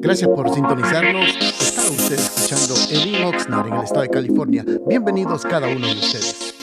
Gracias por sintonizarnos. Está usted escuchando Edwin Oxnard en el estado de California. Bienvenidos cada uno de ustedes.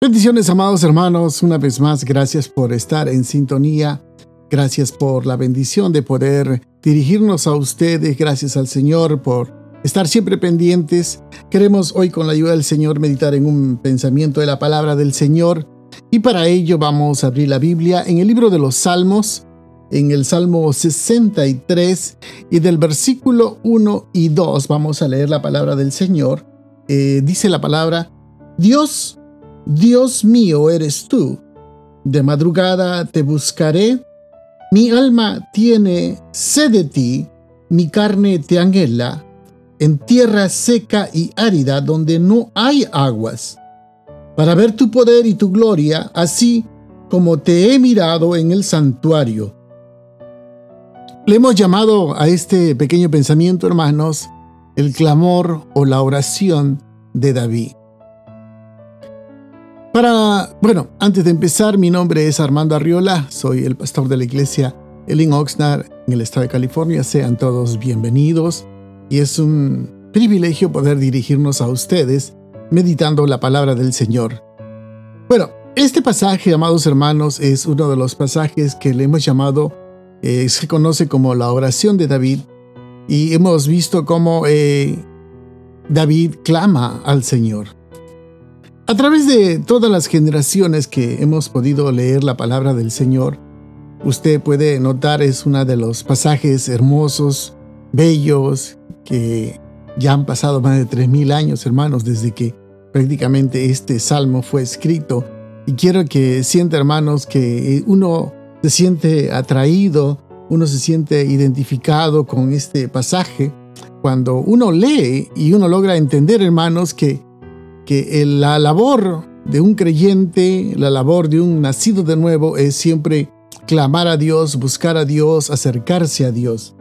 Bendiciones, amados hermanos. Una vez más, gracias por estar en sintonía. Gracias por la bendición de poder dirigirnos a ustedes. Gracias al Señor por estar siempre pendientes. Queremos hoy con la ayuda del Señor meditar en un pensamiento de la palabra del Señor. Y para ello vamos a abrir la Biblia en el libro de los Salmos, en el Salmo 63 y del versículo 1 y 2 vamos a leer la palabra del Señor. Eh, dice la palabra, Dios, Dios mío eres tú. De madrugada te buscaré. Mi alma tiene sed de ti, mi carne te anhela, en tierra seca y árida donde no hay aguas, para ver tu poder y tu gloria, así como te he mirado en el santuario le hemos llamado a este pequeño pensamiento, hermanos, el clamor o la oración de David. Para, bueno, antes de empezar, mi nombre es Armando Arriola, soy el pastor de la iglesia Elin Oxnard en el estado de California. Sean todos bienvenidos y es un privilegio poder dirigirnos a ustedes meditando la palabra del Señor. Bueno, este pasaje, amados hermanos, es uno de los pasajes que le hemos llamado eh, se conoce como la oración de David y hemos visto cómo eh, David clama al Señor. A través de todas las generaciones que hemos podido leer la palabra del Señor, usted puede notar es uno de los pasajes hermosos, bellos, que ya han pasado más de 3.000 años, hermanos, desde que prácticamente este salmo fue escrito. Y quiero que sienta, hermanos, que uno se siente atraído, uno se siente identificado con este pasaje. Cuando uno lee y uno logra entender, hermanos, que, que la labor de un creyente, la labor de un nacido de nuevo es siempre clamar a Dios, buscar a Dios, acercarse a Dios.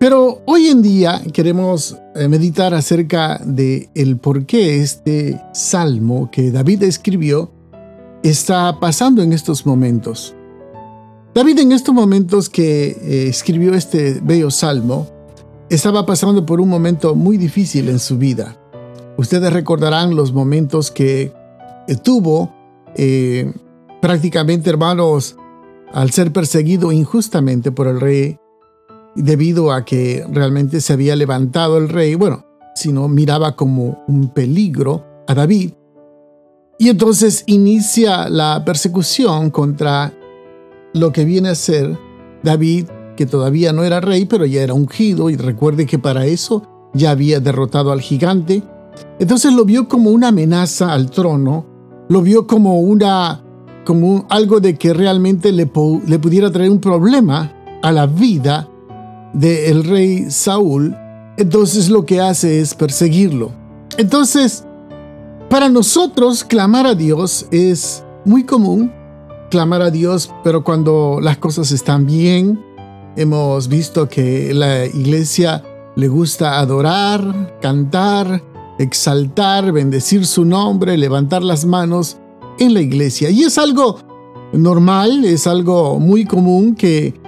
Pero hoy en día queremos eh, meditar acerca de el por qué este salmo que David escribió está pasando en estos momentos. David en estos momentos que eh, escribió este bello salmo, estaba pasando por un momento muy difícil en su vida. Ustedes recordarán los momentos que eh, tuvo eh, prácticamente, hermanos, al ser perseguido injustamente por el rey, debido a que realmente se había levantado el rey, bueno, sino miraba como un peligro a David. Y entonces inicia la persecución contra lo que viene a ser David, que todavía no era rey, pero ya era ungido, y recuerde que para eso ya había derrotado al gigante. Entonces lo vio como una amenaza al trono, lo vio como una como algo de que realmente le, pudiera traer un problema a la vida del rey Saúl. Entonces lo que hace es perseguirlo. Entonces, para nosotros clamar a Dios es muy común clamar a Dios, pero cuando las cosas están bien, hemos visto que la iglesia le gusta adorar, cantar, exaltar, bendecir su nombre, levantar las manos en la iglesia. Y es algo normal, es algo muy común que,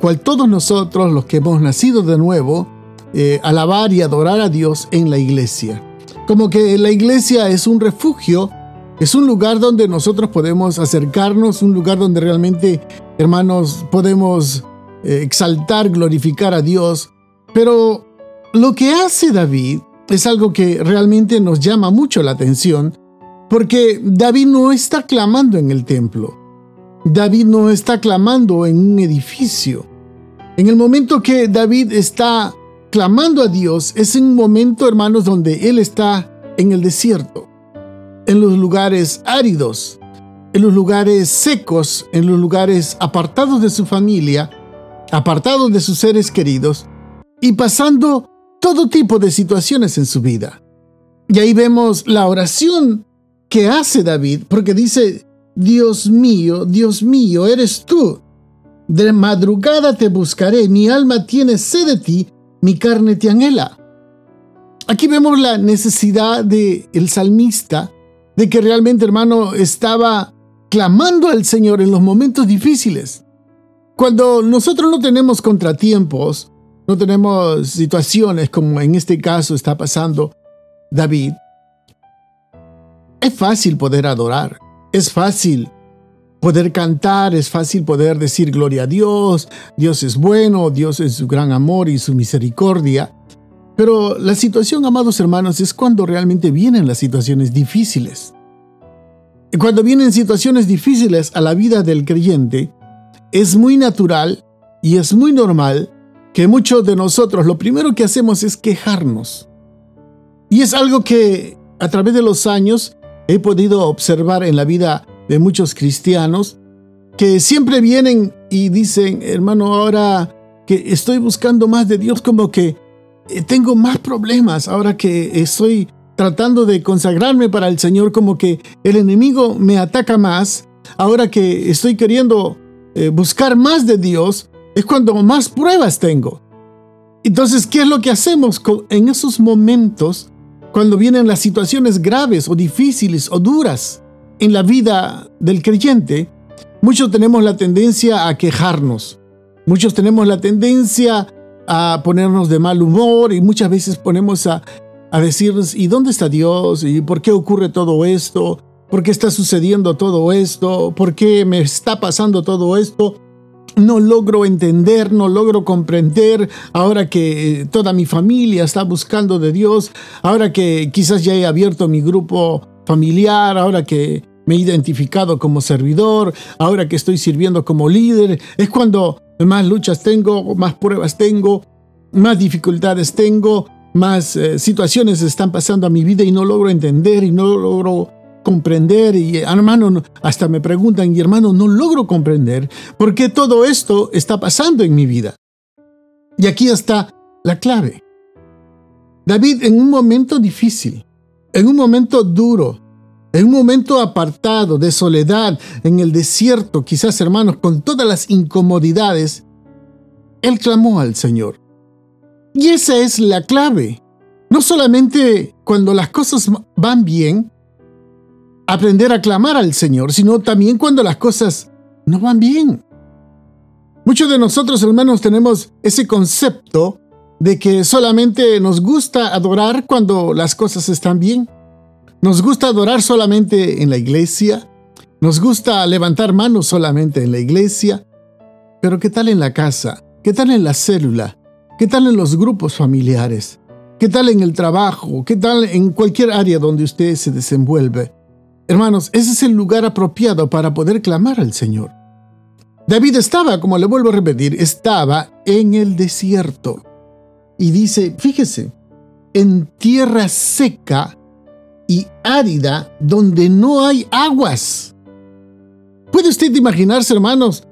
cual todos nosotros, los que hemos nacido de nuevo, eh, alabar y adorar a Dios en la iglesia. Como que la iglesia es un refugio es un lugar donde nosotros podemos acercarnos, un lugar donde realmente, hermanos, podemos eh, exaltar, glorificar a Dios. Pero lo que hace David es algo que realmente nos llama mucho la atención, porque David no está clamando en el templo. David no está clamando en un edificio. En el momento que David está clamando a Dios, es un momento, hermanos, donde él está en el desierto en los lugares áridos, en los lugares secos, en los lugares apartados de su familia, apartados de sus seres queridos y pasando todo tipo de situaciones en su vida. Y ahí vemos la oración que hace David, porque dice, Dios mío, Dios mío, eres tú. De madrugada te buscaré, mi alma tiene sed de ti, mi carne te anhela. Aquí vemos la necesidad del el salmista de que realmente, hermano, estaba clamando al Señor en los momentos difíciles. Cuando nosotros no tenemos contratiempos, no tenemos situaciones como en este caso está pasando David, es fácil poder adorar, es fácil poder cantar, es fácil poder decir gloria a Dios, Dios es bueno, Dios es su gran amor y su misericordia. Pero la situación, amados hermanos, es cuando realmente vienen las situaciones difíciles. Y cuando vienen situaciones difíciles a la vida del creyente, es muy natural y es muy normal que muchos de nosotros lo primero que hacemos es quejarnos. Y es algo que a través de los años he podido observar en la vida de muchos cristianos que siempre vienen y dicen, hermano, ahora que estoy buscando más de Dios, como que tengo más problemas, ahora que estoy tratando de consagrarme para el Señor, como que el enemigo me ataca más, ahora que estoy queriendo eh, buscar más de Dios, es cuando más pruebas tengo. Entonces, ¿qué es lo que hacemos en esos momentos cuando vienen las situaciones graves o difíciles o duras en la vida del creyente? Muchos tenemos la tendencia a quejarnos. Muchos tenemos la tendencia a ponernos de mal humor y muchas veces ponemos a, a decirnos, ¿y dónde está Dios? ¿Y por qué ocurre todo esto? ¿Por qué está sucediendo todo esto? ¿Por qué me está pasando todo esto? no logro entender, no logro comprender, ahora que eh, toda mi familia está buscando de Dios, ahora que quizás ya he abierto mi grupo familiar, ahora que me he identificado como servidor, ahora que estoy sirviendo como líder, es cuando más luchas tengo, más pruebas tengo, más dificultades tengo, más eh, situaciones están pasando a mi vida y no logro entender y no logro comprender y hermano, hasta me preguntan, y hermano, no logro comprender por qué todo esto está pasando en mi vida. Y aquí está la clave. David en un momento difícil, en un momento duro, en un momento apartado, de soledad, en el desierto, quizás hermanos, con todas las incomodidades, él clamó al Señor. Y esa es la clave. No solamente cuando las cosas van bien, aprender a clamar al Señor, sino también cuando las cosas no van bien. Muchos de nosotros, hermanos, tenemos ese concepto de que solamente nos gusta adorar cuando las cosas están bien. Nos gusta adorar solamente en la iglesia. Nos gusta levantar manos solamente en la iglesia. Pero ¿qué tal en la casa? ¿Qué tal en la célula? ¿Qué tal en los grupos familiares? ¿Qué tal en el trabajo? ¿Qué tal en cualquier área donde usted se desenvuelve? Hermanos, ese es el lugar apropiado para poder clamar al Señor. David estaba, como le vuelvo a repetir, estaba en el desierto. Y dice, fíjese, en tierra seca y árida donde no hay aguas. ¿Puede usted imaginarse, hermanos,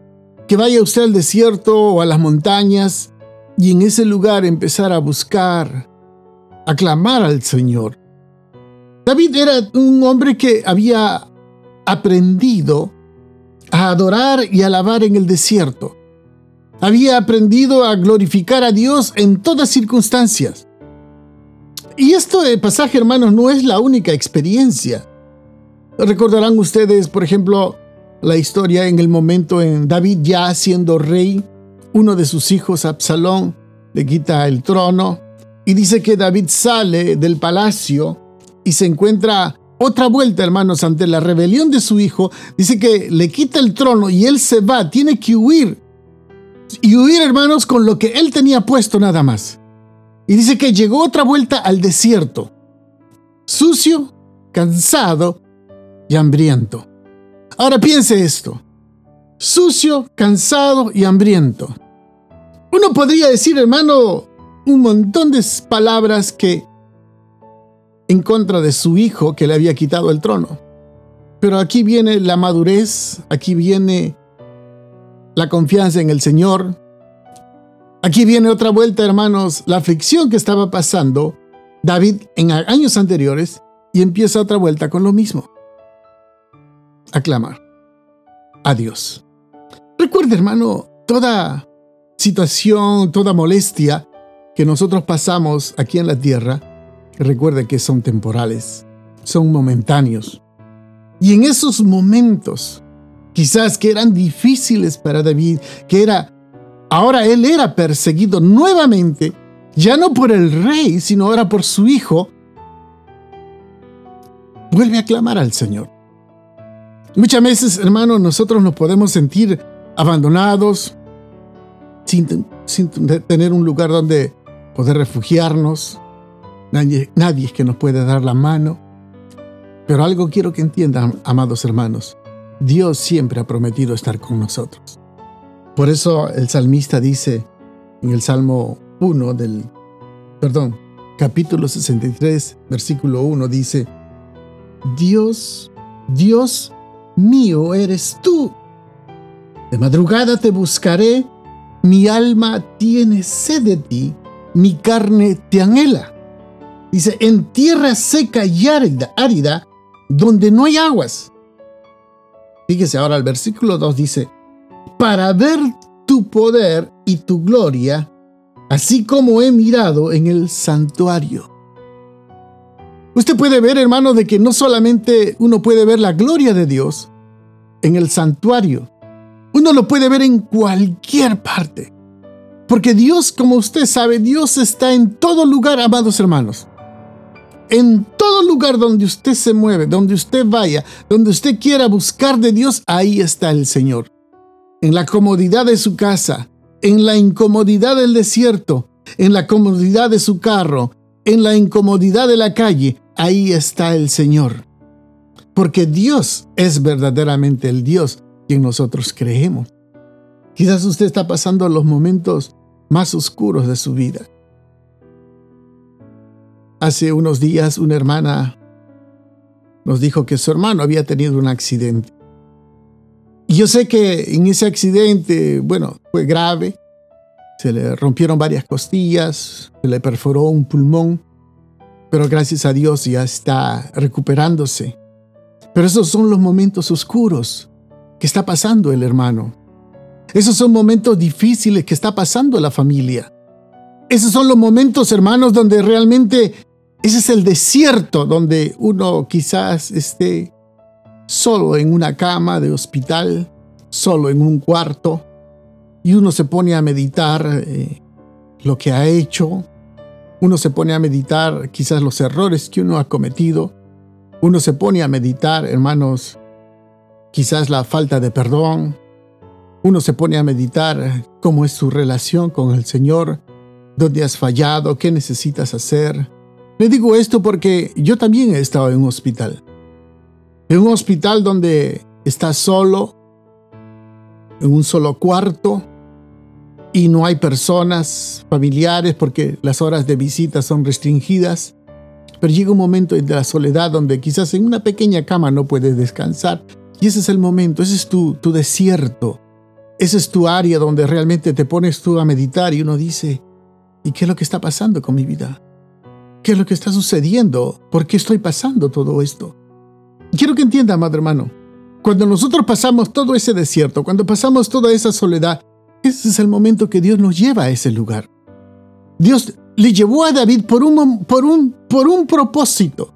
que vaya usted al desierto o a las montañas y en ese lugar empezar a buscar, a clamar al Señor? David era un hombre que había aprendido a adorar y alabar en el desierto. Había aprendido a glorificar a Dios en todas circunstancias. Y esto de pasaje, hermanos, no es la única experiencia. Recordarán ustedes, por ejemplo, la historia en el momento en David ya siendo rey, uno de sus hijos, Absalón, le quita el trono y dice que David sale del palacio y se encuentra otra vuelta, hermanos, ante la rebelión de su hijo, dice que le quita el trono y él se va, tiene que huir. Y huir, hermanos, con lo que él tenía puesto nada más. Y dice que llegó otra vuelta al desierto, sucio, cansado y hambriento. Ahora piense esto, sucio, cansado y hambriento. Uno podría decir, hermano, un montón de palabras que en contra de su hijo que le había quitado el trono. Pero aquí viene la madurez, aquí viene la confianza en el Señor. Aquí viene otra vuelta, hermanos, la aflicción que estaba pasando David en años anteriores y empieza otra vuelta con lo mismo. Aclamar a Dios. Recuerde, hermano, toda situación, toda molestia que nosotros pasamos aquí en la tierra, Recuerde que son temporales, son momentáneos. Y en esos momentos quizás que eran difíciles para David, que era, ahora él era perseguido nuevamente, ya no por el rey, sino ahora por su hijo, vuelve a clamar al Señor. Muchas veces, hermanos, nosotros nos podemos sentir abandonados, sin, tener un lugar donde poder refugiarnos. Nadie, nadie es que nos puede dar la mano. Pero algo quiero que entiendan, amados hermanos. Dios siempre ha prometido estar con nosotros. Por eso el salmista dice en el Salmo 1 del, perdón, capítulo 63, versículo 1, dice, Dios, Dios mío eres tú. De madrugada te buscaré, mi alma tiene sed de ti, mi carne te anhela. Dice, en tierra seca y árida, árida donde no hay aguas. Fíjese ahora el versículo 2 dice, para ver tu poder y tu gloria, así como he mirado en el santuario. Usted puede ver, hermano, de que no solamente uno puede ver la gloria de Dios en el santuario, uno lo puede ver en cualquier parte. Porque Dios, como usted sabe, Dios está en todo lugar, amados hermanos. En todo lugar donde usted se mueve, donde usted vaya, donde usted quiera buscar de Dios, ahí está el Señor. En la comodidad de su casa, en la incomodidad del desierto, en la comodidad de su carro, en la incomodidad de la calle, ahí está el Señor. Porque Dios es verdaderamente el Dios que nosotros creemos. Quizás usted está pasando los momentos más oscuros de su vida. Hace unos días una hermana nos dijo que su hermano había tenido un accidente. Y yo sé que en ese accidente, bueno, fue grave. Se le rompieron varias costillas, se le perforó un pulmón, pero gracias a Dios ya está recuperándose. Pero esos son los momentos oscuros que está pasando el hermano. Esos son momentos difíciles que está pasando la familia. Esos son los momentos, hermanos, donde realmente ese es el desierto, donde uno quizás esté solo en una cama de hospital, solo en un cuarto, y uno se pone a meditar eh, lo que ha hecho, uno se pone a meditar quizás los errores que uno ha cometido, uno se pone a meditar, hermanos, quizás la falta de perdón, uno se pone a meditar cómo es su relación con el Señor, dónde has fallado, qué necesitas hacer. Le digo esto porque yo también he estado en un hospital. En un hospital donde estás solo, en un solo cuarto, y no hay personas familiares porque las horas de visita son restringidas. Pero llega un momento de la soledad donde quizás en una pequeña cama no puedes descansar. Y ese es el momento, ese es tu, tu desierto, esa es tu área donde realmente te pones tú a meditar y uno dice, ¿y qué es lo que está pasando con mi vida? ¿Qué es lo que está sucediendo? ¿Por qué estoy pasando todo esto? Quiero que entienda, madre hermano, cuando nosotros pasamos todo ese desierto, cuando pasamos toda esa soledad, ese es el momento que Dios nos lleva a ese lugar. Dios le llevó a David por un, por un, por un propósito.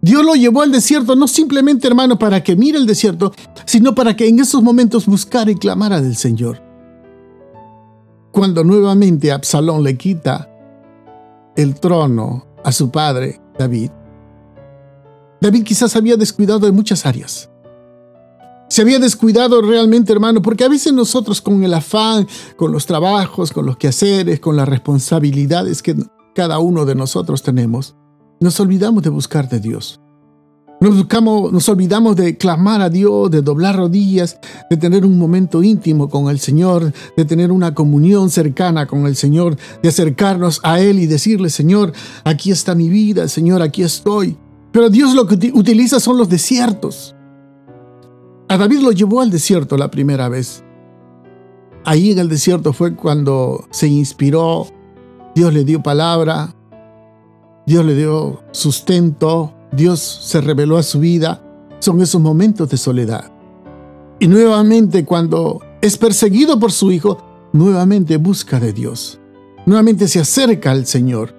Dios lo llevó al desierto no simplemente, hermano, para que mire el desierto, sino para que en esos momentos buscara y clamara del Señor. Cuando nuevamente Absalón le quita el trono a su padre, David, David quizás había descuidado en muchas áreas. Se había descuidado realmente, hermano, porque a veces nosotros con el afán, con los trabajos, con los quehaceres, con las responsabilidades que cada uno de nosotros tenemos, nos olvidamos de buscar de Dios. Nos, buscamos, nos olvidamos de clamar a Dios, de doblar rodillas, de tener un momento íntimo con el Señor, de tener una comunión cercana con el Señor, de acercarnos a Él y decirle, Señor, aquí está mi vida, Señor, aquí estoy. Pero Dios lo que utiliza son los desiertos. A David lo llevó al desierto la primera vez. Ahí en el desierto fue cuando se inspiró, Dios le dio palabra, Dios le dio sustento, Dios se reveló a su vida. Son esos momentos de soledad. Y nuevamente cuando es perseguido por su hijo, nuevamente busca de Dios. Nuevamente se acerca al Señor.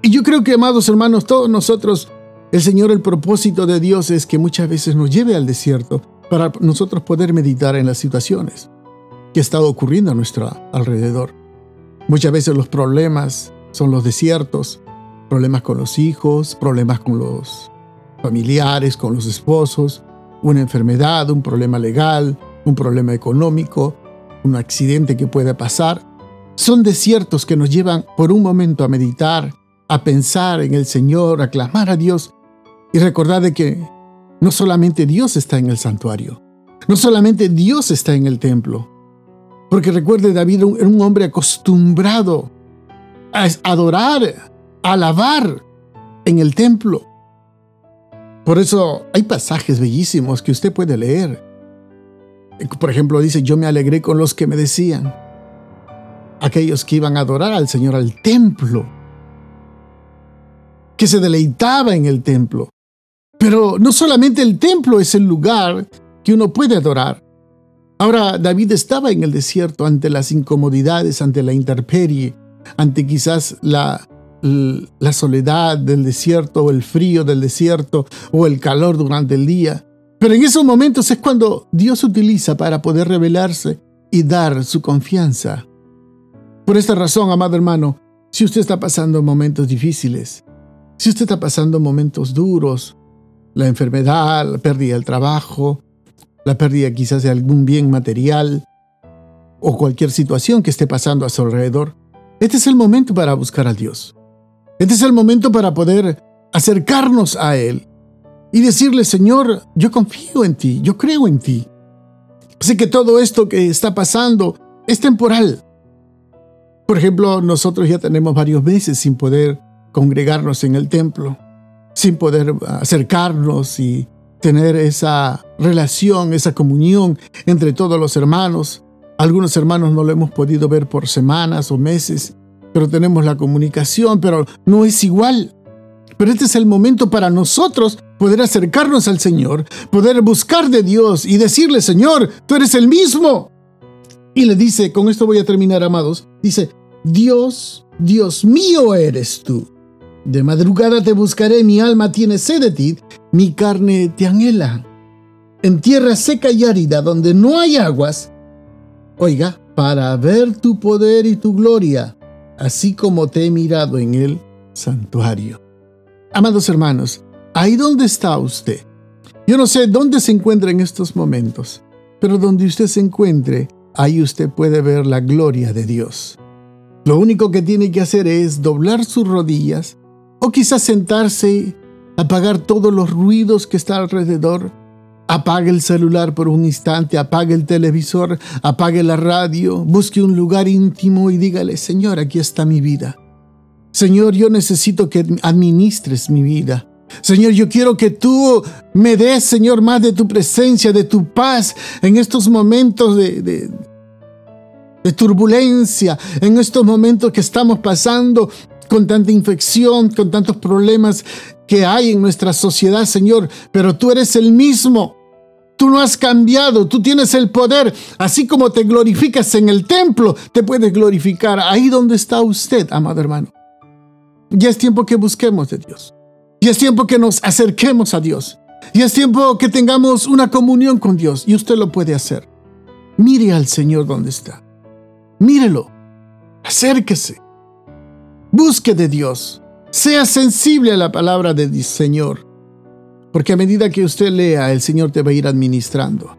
Y yo creo que, amados hermanos, todos nosotros, el Señor, el propósito de Dios es que muchas veces nos lleve al desierto para nosotros poder meditar en las situaciones que están ocurriendo a nuestro alrededor. Muchas veces los problemas son los desiertos, problemas con los hijos, problemas con los familiares, con los esposos, una enfermedad, un problema legal, un problema económico, un accidente que puede pasar. Son desiertos que nos llevan por un momento a meditar, a pensar en el Señor, a clamar a Dios y recordar de que no solamente Dios está en el santuario, no solamente Dios está en el templo, porque recuerde, David era un hombre acostumbrado a adorar, a alabar en el templo. Por eso hay pasajes bellísimos que usted puede leer. Por ejemplo, dice, yo me alegré con los que me decían, aquellos que iban a adorar al Señor al templo, que se deleitaba en el templo. Pero no solamente el templo es el lugar que uno puede adorar. Ahora, David estaba en el desierto ante las incomodidades, ante la intemperie, ante quizás la, soledad del desierto o el frío del desierto o el calor durante el día. Pero en esos momentos es cuando Dios utiliza para poder revelarse y dar su confianza. Por esta razón, amado hermano, si usted está pasando momentos difíciles, si usted está pasando momentos duros, la enfermedad, la pérdida del trabajo, la pérdida quizás de algún bien material o cualquier situación que esté pasando a su alrededor, este es el momento para buscar a Dios. Este es el momento para poder acercarnos a Él y decirle, Señor, yo confío en ti, yo creo en ti. Sé que todo esto que está pasando es temporal. Por ejemplo, nosotros ya tenemos varios meses sin poder congregarnos en el templo, sin poder acercarnos y tener esa relación, esa comunión entre todos los hermanos. Algunos hermanos no lo hemos podido ver por semanas o meses pero tenemos la comunicación, pero no es igual. Pero este es el momento para nosotros poder acercarnos al Señor, poder buscar de Dios y decirle, Señor, tú eres el mismo. Y le dice, con esto voy a terminar, amados, dice, Dios, Dios mío eres tú. De madrugada te buscaré, mi alma tiene sed de ti, mi carne te anhela. En tierra seca y árida, donde no hay aguas, oiga, para ver tu poder y tu gloria así como te he mirado en el santuario. Amados hermanos, ahí donde está usted. Yo no sé dónde se encuentra en estos momentos, pero donde usted se encuentre, ahí usted puede ver la gloria de Dios. Lo único que tiene que hacer es doblar sus rodillas o quizás sentarse, apagar todos los ruidos que están alrededor Apague el celular por un instante, apague el televisor, apague la radio, busque un lugar íntimo y dígale, Señor, aquí está mi vida. Señor, yo necesito que administres mi vida. Señor, yo quiero que tú me des, Señor, más de tu presencia, de tu paz en estos momentos de turbulencia, en estos momentos que estamos pasando con tanta infección, con tantos problemas que hay en nuestra sociedad, Señor, pero tú eres el mismo. Tú no has cambiado, tú tienes el poder. Así como te glorificas en el templo, te puedes glorificar ahí donde está usted, amado hermano. Ya es tiempo que busquemos de Dios. Ya es tiempo que nos acerquemos a Dios. Ya es tiempo que tengamos una comunión con Dios y usted lo puede hacer. Mire al Señor donde está. Mírelo. Acérquese. Busque de Dios. Sea sensible a la palabra del Señor. Porque a medida que usted lea, el Señor te va a ir administrando.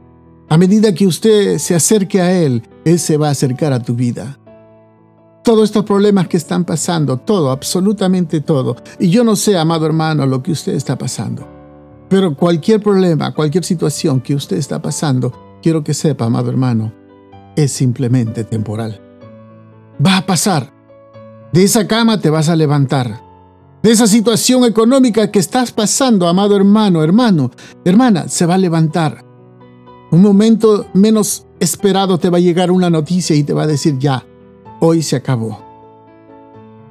A medida que usted se acerque a Él, Él se va a acercar a tu vida. Todos estos problemas que están pasando, todo, absolutamente todo. Y yo no sé, amado hermano, lo que usted está pasando. Pero cualquier problema, cualquier situación que usted está pasando, quiero que sepa, amado hermano, es simplemente temporal. Va a pasar. De esa cama te vas a levantar de esa situación económica que estás pasando, amado hermano, hermano, hermana, se va a levantar. Un momento menos esperado te va a llegar una noticia y te va a decir ya, hoy se acabó.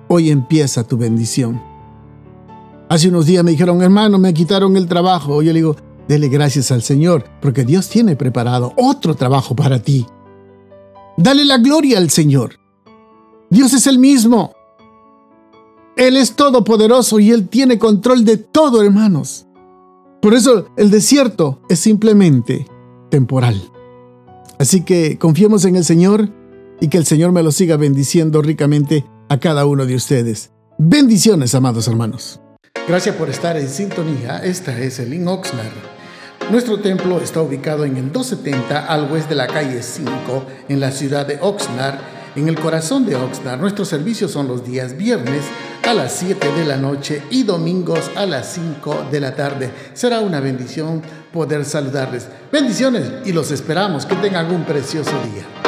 Hoy empieza tu bendición. Hace unos días me dijeron, hermano, me quitaron el trabajo. Yo le digo, dele gracias al Señor, porque Dios tiene preparado otro trabajo para ti. Dale la gloria al Señor. Dios es el mismo. Él es todopoderoso y Él tiene control de todo, hermanos. Por eso el desierto es simplemente temporal. Así que confiemos en el Señor y que el Señor me lo siga bendiciendo ricamente a cada uno de ustedes. Bendiciones, amados hermanos. Gracias por estar en sintonía. Esta es el In Oxnard. Nuestro templo está ubicado en el 270 al oeste de la calle 5 en la ciudad de Oxnard, en el corazón de Oxnard. Nuestros servicios son los días viernes a las 7 de la noche y domingos a las 5 de la tarde. Será una bendición poder saludarles. Bendiciones y los esperamos. Que tengan un precioso día.